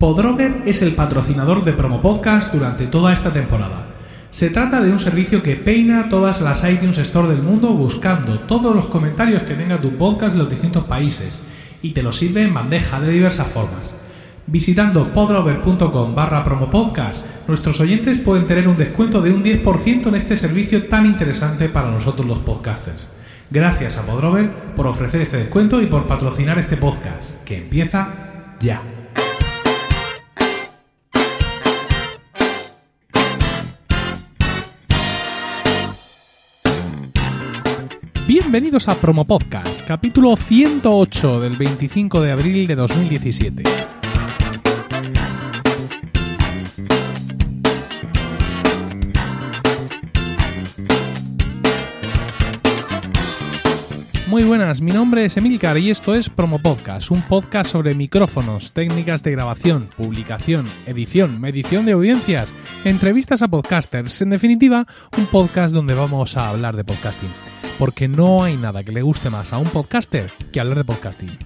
Podrover es el patrocinador de Promo Podcast durante toda esta temporada. Se trata de un servicio que peina todas las iTunes Store del mundo buscando todos los comentarios que tenga tu podcast en los distintos países y te lo sirve en bandeja de diversas formas. Visitando podrover.com barra promopodcast, nuestros oyentes pueden tener un descuento de un 10% en este servicio tan interesante para nosotros los podcasters. Gracias a Podrover por ofrecer este descuento y por patrocinar este podcast, que empieza ya. Bienvenidos a Promo Podcast, capítulo 108 del 25 de abril de 2017. Muy buenas, mi nombre es Emilcar y esto es Promo Podcast, un podcast sobre micrófonos, técnicas de grabación, publicación, edición, medición de audiencias, entrevistas a podcasters, en definitiva, un podcast donde vamos a hablar de podcasting porque no hay nada que le guste más a un podcaster que hablar de podcasting.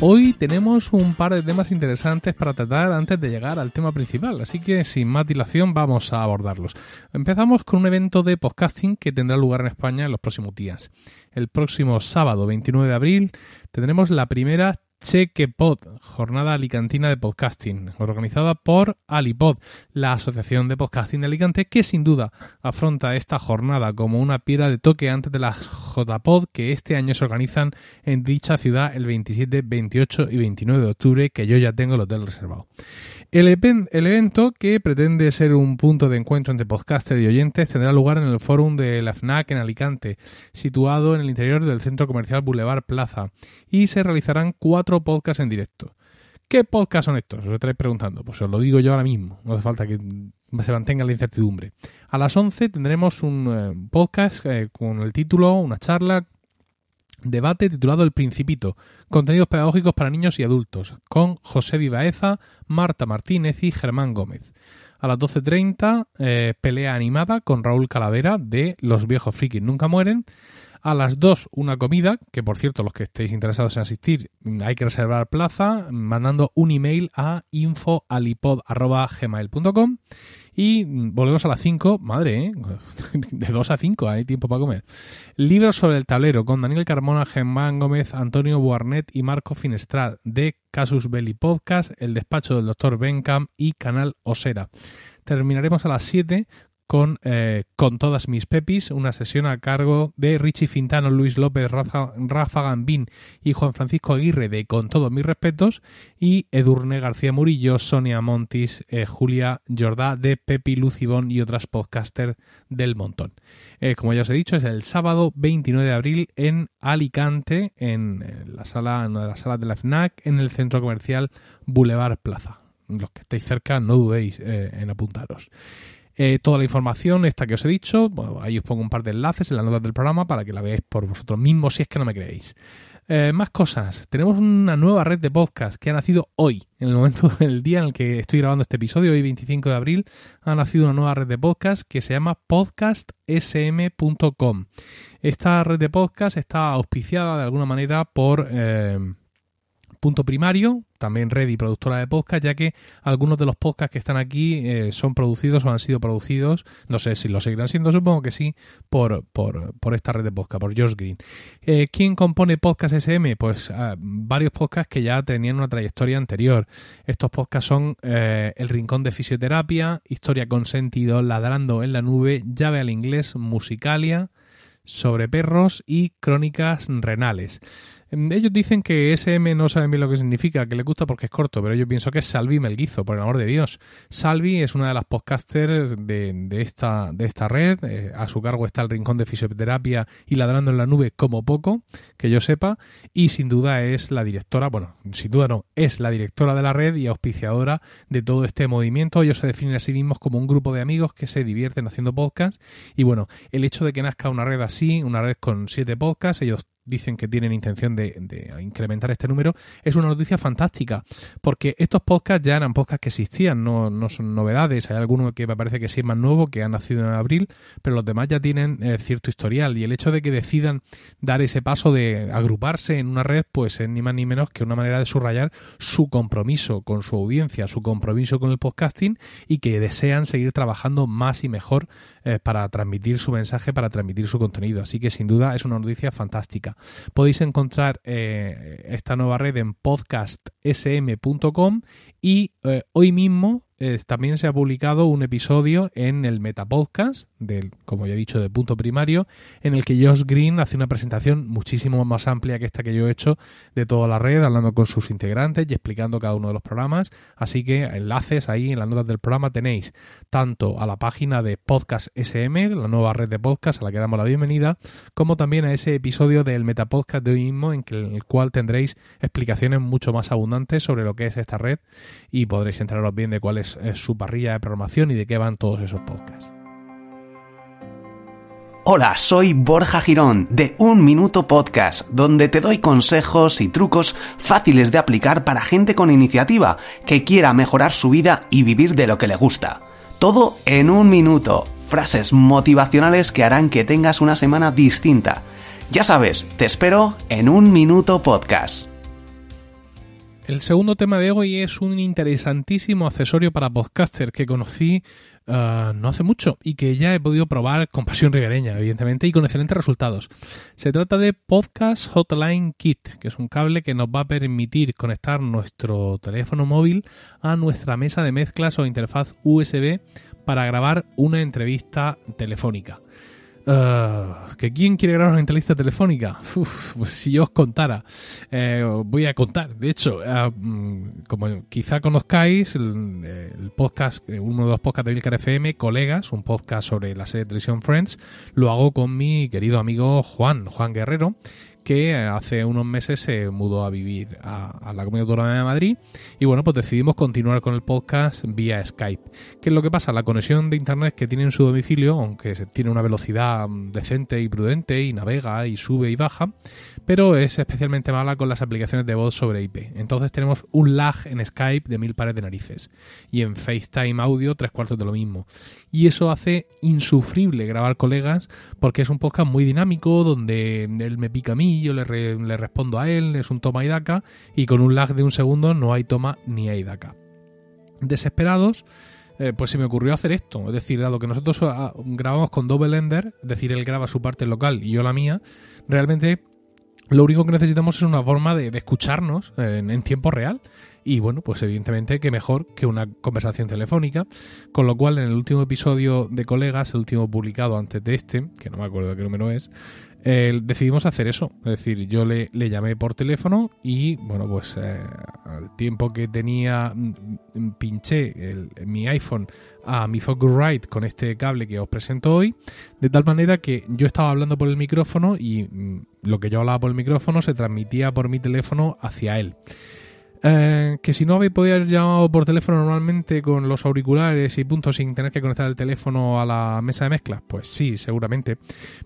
Hoy tenemos un par de temas interesantes para tratar antes de llegar al tema principal, así que sin más dilación vamos a abordarlos. Empezamos con un evento de podcasting que tendrá lugar en España en los próximos días. El próximo sábado 29 de abril tendremos la primera Chequepod, jornada alicantina de podcasting, organizada por Alipod, la Asociación de Podcasting de Alicante, que sin duda afronta esta jornada como una piedra de toque antes de las JPod que este año se organizan en dicha ciudad el 27, 28 y 29 de octubre, que yo ya tengo el hotel reservado. El, evento, que pretende ser un punto de encuentro entre podcasters y oyentes, tendrá lugar en el fórum de la FNAC en Alicante, situado en el interior del centro comercial Boulevard Plaza, y se realizarán cuatro podcasts en directo. ¿Qué podcasts son estos? Os estaréis preguntando. Pues os lo digo yo ahora mismo, no hace falta que se mantenga la incertidumbre. A las 11 tendremos un eh, podcast eh, con el título, una charla Debate titulado El Principito, contenidos pedagógicos para niños y adultos, con José Vivaeza, Marta Martínez y Germán Gómez. A las 12.30, eh, pelea animada con Raúl Calavera de Los viejos frikis nunca mueren. A las 2, una comida, que por cierto, los que estéis interesados en asistir, hay que reservar plaza mandando un email a infoalipod.gmail.com. Y volvemos a las 5, madre, ¿eh? de 2 a 5 hay tiempo para comer. Libros sobre el tablero con Daniel Carmona, Germán Gómez, Antonio Buarnet y Marco Finestral de Casus Belli Podcast, El Despacho del Dr. Benkham y Canal Osera. Terminaremos a las 7 con, eh, con todas mis pepis, una sesión a cargo de Richie Fintano, Luis López, Rafa, Gambín y Juan Francisco Aguirre de Con todos mis respetos y Edurne García Murillo, Sonia Montis, eh, Julia Jordá de Pepi Lucibón y otras podcasters del montón. Eh, como ya os he dicho, es el sábado 29 de abril en Alicante, en la sala, en una de las salas de la FNAC, en el centro comercial Boulevard Plaza. Los que estéis cerca, no dudéis en apuntaros. Eh, toda la información esta que os he dicho, ahí os pongo un par de enlaces en las notas del programa para que la veáis por vosotros mismos si es que no me creéis. Eh, más cosas. Tenemos una nueva red de podcast que ha nacido hoy, en el momento del día en el que estoy grabando este episodio, hoy 25 de abril, ha nacido una nueva red de podcast que se llama podcastsm.com. Esta red de podcast está auspiciada de alguna manera por eh, Punto Primario, también red y productora de podcast, ya que algunos de los podcasts que están aquí eh, son producidos o han sido producidos, no sé si lo seguirán siendo, supongo que sí, por, por, por esta red de podcast, por Josh Green. Eh, ¿Quién compone Podcast SM? Pues ah, varios podcasts que ya tenían una trayectoria anterior. Estos podcasts son eh, El Rincón de Fisioterapia, Historia con Sentido, Ladrando en la Nube, Llave al Inglés, Musicalia, sobre perros y crónicas renales. Em, ellos dicen que SM no saben bien lo que significa, que les gusta porque es corto, pero yo pienso que es Salvi Melguizo, por el amor de Dios. Salvi es una de las podcasters de, esta, de esta red. Eh, a su cargo está el Rincón de Fisioterapia y Ladrando en la Nube como poco, que yo sepa. Y sin duda es la directora, bueno, sin duda no, es la directora de la red y auspiciadora de todo este movimiento. Ellos se definen a sí mismos como un grupo de amigos que se divierten haciendo podcasts. Y bueno, el hecho de que nazca una red así, una red con siete podcasts, ellos dicen que tienen intención de, incrementar este número, es una noticia fantástica, porque estos podcasts ya eran podcasts que existían, no, no son novedades, hay alguno que me parece que sí es más nuevo, que ha nacido en abril, pero los demás ya tienen eh, cierto historial, y el hecho de que decidan dar ese paso de agruparse en una red, pues es ni más ni menos que una manera de subrayar su compromiso con su audiencia, su compromiso con el podcasting, y que desean seguir trabajando más y mejor eh, para transmitir su mensaje, para transmitir su contenido. Así que sin duda es una noticia fantástica. Podéis encontrar eh, esta nueva red en podcastsm.com y eh, hoy mismo eh, también se ha publicado un episodio en el Metapodcast, del, como ya he dicho, de punto primario, en el que Josh Green hace una presentación muchísimo más amplia que esta que yo he hecho de toda la red, hablando con sus integrantes y explicando cada uno de los programas. Así que enlaces ahí en las notas del programa tenéis tanto a la página de Podcast SM, la nueva red de podcast a la que damos la bienvenida, como también a ese episodio del Metapodcast de hoy mismo, en, el cual tendréis explicaciones mucho más abundantes sobre lo que es esta red y podréis enteraros bien de cuál es su parrilla de programación y de qué van todos esos podcasts. Hola, soy Borja Girón de Un Minuto Podcast, donde te doy consejos y trucos fáciles de aplicar para gente con iniciativa que quiera mejorar su vida y vivir de lo que le gusta. Todo en un minuto, frases motivacionales que harán que tengas una semana distinta. Ya sabes, te espero en Un Minuto Podcast. El segundo tema de hoy es un interesantísimo accesorio para podcaster que conocí uh, no hace mucho y que ya he podido probar con pasión ribereña, evidentemente, y con excelentes resultados. Se trata de Podcast Hotline Kit, que es un cable que nos va a permitir conectar nuestro teléfono móvil a nuestra mesa de mezclas o interfaz USB para grabar una entrevista telefónica. Uh, ¿Que quién quiere grabar una entrevista telefónica? Uf, pues si yo os contara, eh, voy a contar. De hecho, uh, mm, como quizá conozcáis, el, podcast, eh, uno de los podcasts de Vilcar FM, Colegas, un podcast sobre la serie de televisión Friends, lo hago con mi querido amigo Juan, Juan Guerrero, que hace unos meses se mudó a vivir a, la Comunidad Autónoma de Madrid y bueno, pues decidimos continuar con el podcast vía Skype. ¿Qué es lo que pasa? La conexión de Internet que tiene en su domicilio, aunque tiene una velocidad decente y prudente y navega y sube y baja, pero es especialmente mala con las aplicaciones de voz sobre IP. Entonces tenemos un lag en Skype de mil pares de narices y en FaceTime audio tres cuartos de lo mismo. Y eso hace insufrible grabar colegas porque es un podcast muy dinámico donde él me pica a mí yo le, respondo a él, es un toma y daca, y con un lag de un segundo no hay toma ni hay daca. Desesperados, eh, pues se me ocurrió hacer esto, es decir, dado que nosotros ah, grabamos con Double Ender, es decir, él graba su parte local y yo la mía, realmente lo único que necesitamos es una forma de, escucharnos en, tiempo real. Y bueno, pues evidentemente que mejor que una conversación telefónica. Con lo cual, en el último episodio de Colegas, el último publicado antes de este, que no me acuerdo qué número es, decidimos hacer eso. Es decir, yo le, llamé por teléfono y, bueno, pues eh, al tiempo que tenía, mm, mm, pinché mi iPhone a mi Focusrite con este cable que os presento hoy, de tal manera que yo estaba hablando por el micrófono y mm, lo que yo hablaba por el micrófono se transmitía por mi teléfono hacia él. Eh, que si no habéis podido haber llamado por teléfono normalmente con los auriculares y puntos sin tener que conectar el teléfono a la mesa de mezclas, pues sí, seguramente.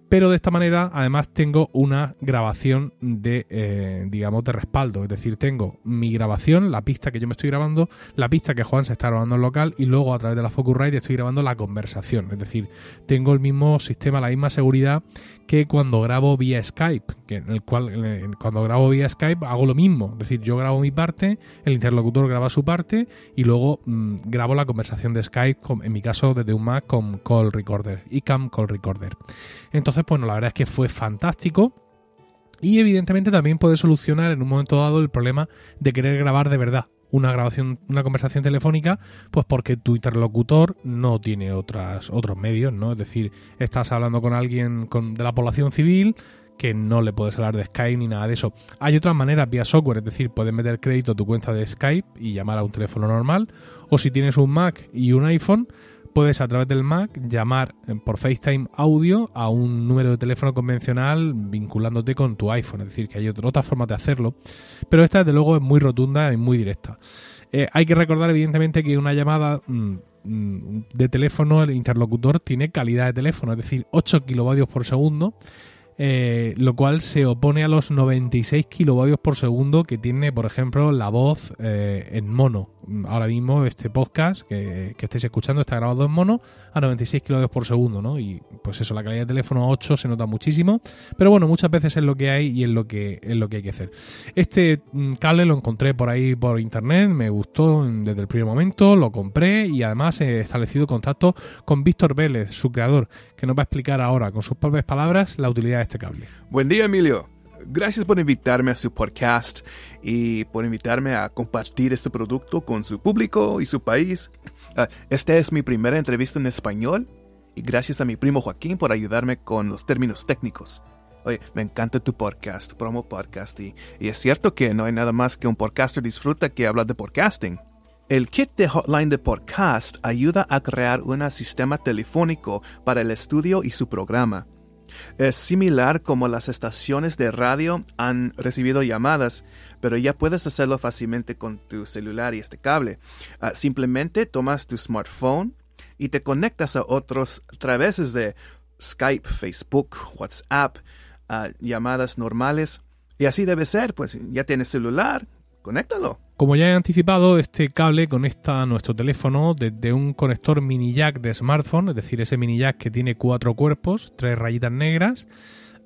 Pero de esta manera, además, tengo una grabación de, eh, digamos, de respaldo. Es decir, tengo mi grabación, la pista que yo me estoy grabando, la pista que Juan se está grabando en local y luego a través de la Focusrite estoy grabando la conversación. Es decir, tengo el mismo sistema, la misma seguridad que cuando grabo vía Skype, que en el cual cuando grabo vía Skype hago lo mismo, es decir, yo grabo mi parte, el interlocutor graba su parte y luego mm, grabo la conversación de Skype, en mi caso desde un Mac con Call Recorder, ICAM Call Recorder. Entonces, bueno, la verdad es que fue fantástico. Y evidentemente también puede solucionar en un momento dado el problema de querer grabar de verdad una grabación, una conversación telefónica, pues porque tu interlocutor no tiene otras, otros medios, ¿no? Es decir, estás hablando con alguien con, de la población civil que no le puedes hablar de Skype ni nada de eso. Hay otras maneras vía software, es decir, puedes meter crédito a tu cuenta de Skype y llamar a un teléfono normal, o si tienes un Mac y un iPhone, puedes a través del Mac llamar eh, por FaceTime audio a un número de teléfono convencional vinculándote con tu iPhone. Es decir, que hay otras formas de hacerlo. Pero esta, desde luego, es muy rotunda y muy directa. Eh, hay que recordar, evidentemente, que una llamada mm, mm, de teléfono, el interlocutor tiene calidad de teléfono, es decir, 8 kilovatios por segundo eh, lo cual se opone a los 96 kilovatios por segundo que tiene, por ejemplo, la voz eh, en mono. Ahora mismo este podcast que, que, estáis escuchando está grabado en mono a 96 kilovatios por segundo, ¿no? Y pues eso, la calidad de teléfono 8 se nota muchísimo, pero bueno, muchas veces es lo que hay y es lo que, es lo que hay que hacer. Este mm, cable lo encontré por ahí por internet, me gustó desde el primer momento, lo compré y además he establecido contacto con Víctor Vélez, su creador, que nos va a explicar ahora con sus propias palabras la utilidad de este. Buen día, Emilio. Gracias por invitarme a su podcast y por invitarme a compartir este producto con su público y su país. Ah, esta es mi primera entrevista en español y gracias a mi primo Joaquín por ayudarme con los términos técnicos. Oye, me encanta tu podcast, promo podcast, y, y, es cierto que no hay nada más que un podcaster disfruta que hablar de podcasting. El kit de hotline de podcast ayuda a crear un sistema telefónico para el estudio y su programa. Es similar como las estaciones de radio han recibido llamadas, pero ya puedes hacerlo fácilmente con tu celular y este cable. Ah, simplemente tomas tu smartphone y te conectas a otros a través de Skype, Facebook, WhatsApp, ah, llamadas normales. Y así debe ser, pues ya tienes celular, conéctalo. Como ya he anticipado, este cable conecta a nuestro teléfono desde un conector mini jack de smartphone, es decir, ese mini jack que tiene cuatro cuerpos, tres rayitas negras,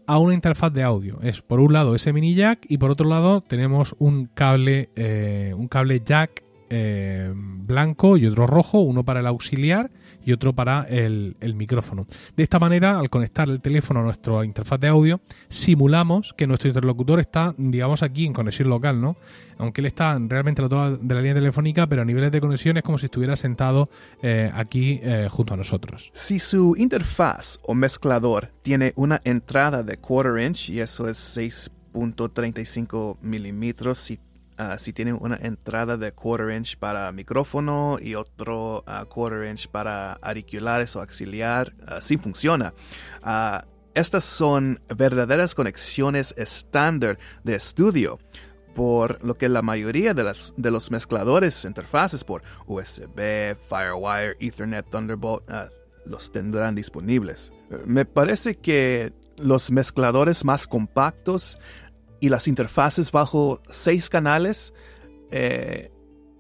a una interfaz de audio. Es por un lado ese mini jack y por otro lado tenemos un cable, eh, un cable jack eh, blanco y otro rojo, uno para el auxiliar y otro para el, micrófono. De esta manera, al conectar el teléfono a nuestra interfaz de audio, simulamos que nuestro interlocutor está, digamos, aquí en conexión local, ¿no? Aunque él está realmente al otro lado de la línea telefónica, pero a niveles de conexión es como si estuviera sentado eh, aquí eh, junto a nosotros. Si su interfaz o mezclador tiene una entrada de quarter inch, y eso es 6.35 milímetros, si Ah, si tienen una entrada de quarter inch para micrófono y otro uh, quarter inch para auriculares o auxiliar, así funciona. Ah, estas son verdaderas conexiones estándar de estudio por lo que la mayoría de, las, de los mezcladores interfaces por USB, Firewire, Ethernet, Thunderbolt los tendrán disponibles. Me parece que los mezcladores más compactos y las interfaces bajo seis canales, eh,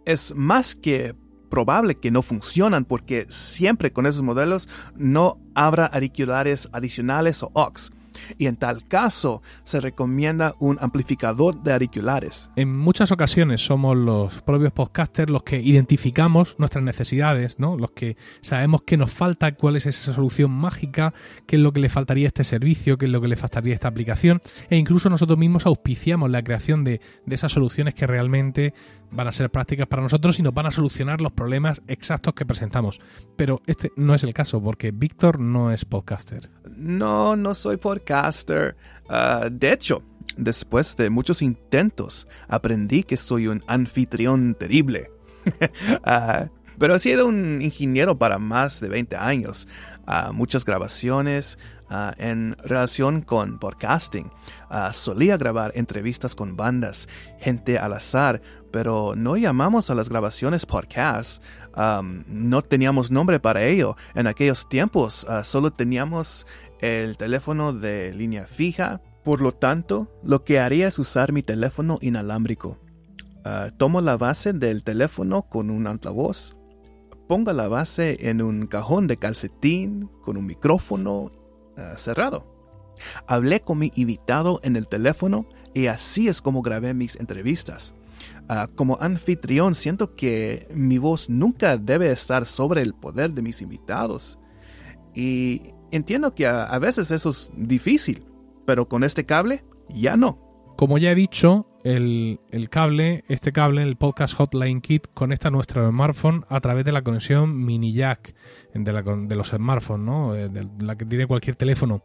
es más que probable que no funcionan porque siempre con esos modelos no habrá auriculares adicionales o aux y en tal caso se recomienda un amplificador de auriculares. En muchas ocasiones somos los propios podcasters los que identificamos nuestras necesidades, ¿no? Los que sabemos qué nos falta, cuál es esa solución mágica, qué es lo que le faltaría a este servicio, qué es lo que le faltaría a esta aplicación e incluso nosotros mismos auspiciamos la creación de, de esas soluciones que realmente van a ser prácticas para nosotros y nos van a solucionar los problemas exactos que presentamos. Pero este no es el caso porque Víctor no es podcaster. No, no soy podcaster. Ah, de hecho, después de muchos intentos, aprendí que soy un anfitrión terrible. Ah, pero he sido un ingeniero para más de 20 años. Uh, muchas grabaciones, Ah, en relación con podcasting. Ah, solía grabar entrevistas con bandas, gente al azar, pero no llamamos a las grabaciones podcast. no teníamos nombre para ello. En aquellos tiempos solo teníamos el teléfono de línea fija. Por lo tanto, lo que haría es usar mi teléfono inalámbrico. tomo la base del teléfono con un altavoz ponga la base en un cajón de calcetín con un micrófono eh, cerrado. Hablé con mi invitado en el teléfono y así es como grabé mis entrevistas. Ah, como anfitrión siento que mi voz nunca debe estar sobre el poder de mis invitados. Y entiendo que a veces eso es difícil, pero con este cable ya no. Como ya he dicho, el, cable, este cable, el Podcast Hotline Kit, conecta nuestro smartphone a través de la conexión mini jack de, los smartphones, ¿no? Eh, de la que tiene cualquier teléfono.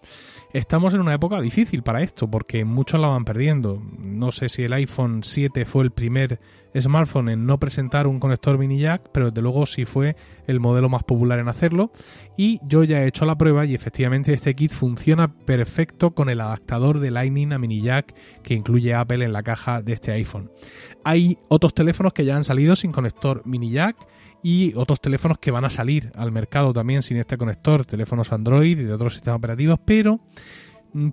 Estamos en una época difícil para esto, porque muchos la van perdiendo. No sé si el iPhone 7 fue el primer smartphone en no presentar un conector mini jack, pero desde luego sí fue el modelo más popular en hacerlo. Y yo ya he hecho la prueba y efectivamente este kit funciona perfecto con el adaptador de Lightning a mini jack que incluye Apple en la caja de este iPhone. Hay otros teléfonos que ya han salido sin conector mini jack y otros teléfonos que van a salir al mercado también sin este conector, teléfonos Android y de otros sistemas operativos, pero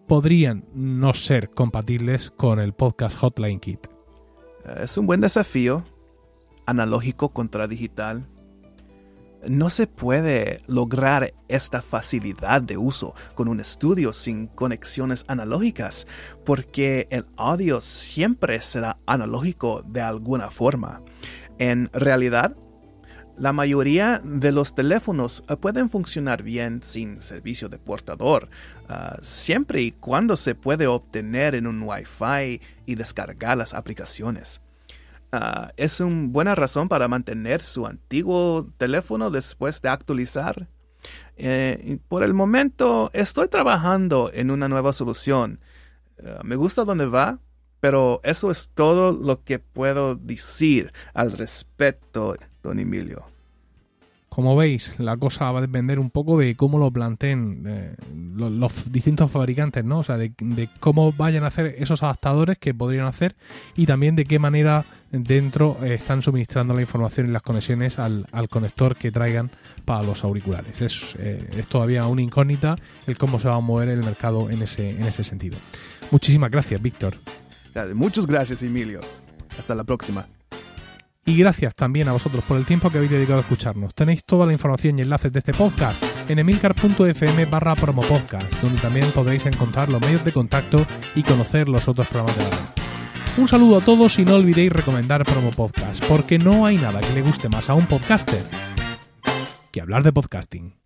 podrían no ser compatibles con el podcast Hotline Kit. Es un buen desafío, analógico contra digital. No se puede lograr esta facilidad de uso con un estudio sin conexiones analógicas, porque el audio siempre será analógico de alguna forma. En realidad, la mayoría de los teléfonos eh, pueden funcionar bien sin servicio de portador, ah, siempre y cuando se puede obtener en un Wi-Fi y descargar las aplicaciones. Ah, es una buena razón para mantener su antiguo teléfono después de actualizar. Eh, por el momento estoy trabajando en una nueva solución. Ah, me gusta dónde va, pero eso es todo lo que puedo decir al respecto, don Emilio. Como veis, la cosa va a depender un poco de cómo lo planteen eh, los, distintos fabricantes, ¿no? O sea, de, cómo vayan a hacer esos adaptadores que podrían hacer y también de qué manera dentro eh, están suministrando la información y las conexiones al, conector que traigan para los auriculares. Es, eh, es, todavía una incógnita el cómo se va a mover el mercado en ese, en ese sentido. Muchísimas gracias, Víctor. Muchas gracias, Emilio. Hasta la próxima. Y gracias también a vosotros por el tiempo que habéis dedicado a escucharnos. Tenéis toda la información y enlaces de este podcast en emilcar.fm barra promopodcast, donde también podréis encontrar los medios de contacto y conocer los otros programas de la red. Un saludo a todos y no olvidéis recomendar Promo Podcast, porque no hay nada que le guste más a un podcaster que hablar de podcasting.